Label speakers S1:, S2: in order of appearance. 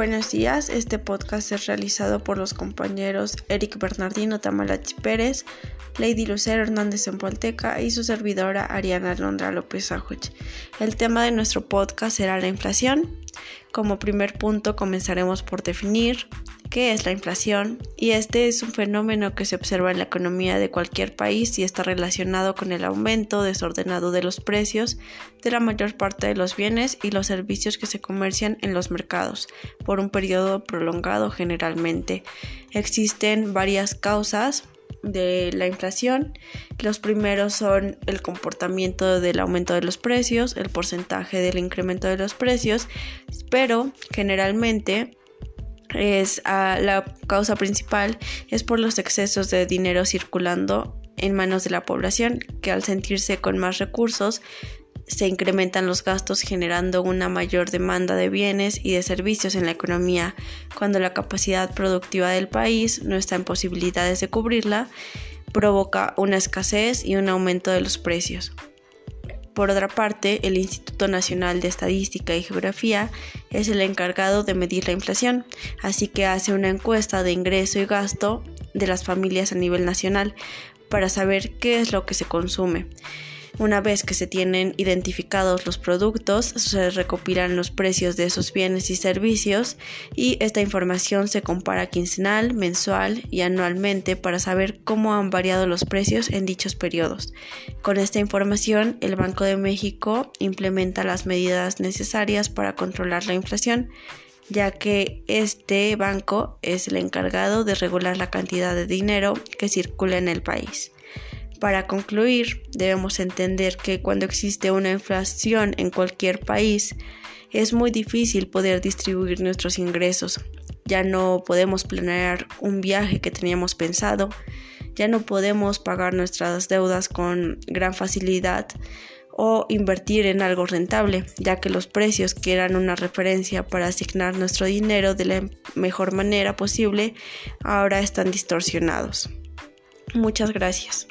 S1: Buenos días, este podcast es realizado por los compañeros Eric Bernardino Tamalachi Pérez, Lady Lucero Hernández en Polteca y su servidora Ariana Londra López Ajuch. El tema de nuestro podcast será la inflación. Como primer punto comenzaremos por definir qué es la inflación y este es un fenómeno que se observa en la economía de cualquier país y está relacionado con el aumento desordenado de los precios de la mayor parte de los bienes y los servicios que se comercian en los mercados por un periodo prolongado generalmente. Existen varias causas de la inflación. Los primeros son el comportamiento del aumento de los precios, el porcentaje del incremento de los precios, pero generalmente es ah, la causa principal es por los excesos de dinero circulando en manos de la población que al sentirse con más recursos se incrementan los gastos generando una mayor demanda de bienes y de servicios en la economía cuando la capacidad productiva del país no está en posibilidades de cubrirla provoca una escasez y un aumento de los precios. Por otra parte, el Instituto Nacional de Estadística y Geografía es el encargado de medir la inflación, así que hace una encuesta de ingreso y gasto de las familias a nivel nacional para saber qué es lo que se consume. Una vez que se tienen identificados los productos, se recopilan los precios de esos bienes y servicios y esta información se compara quincenal, mensual y anualmente para saber cómo han variado los precios en dichos periodos. Con esta información, el Banco de México implementa las medidas necesarias para controlar la inflación ya que este banco es el encargado de regular la cantidad de dinero que circula en el país. Para concluir, debemos entender que cuando existe una inflación en cualquier país, es muy difícil poder distribuir nuestros ingresos. Ya no podemos planear un viaje que teníamos pensado, ya no podemos pagar nuestras deudas con gran facilidad o invertir en algo rentable, ya que los precios que eran una referencia para asignar nuestro dinero de la mejor manera posible ahora están distorsionados. Muchas gracias.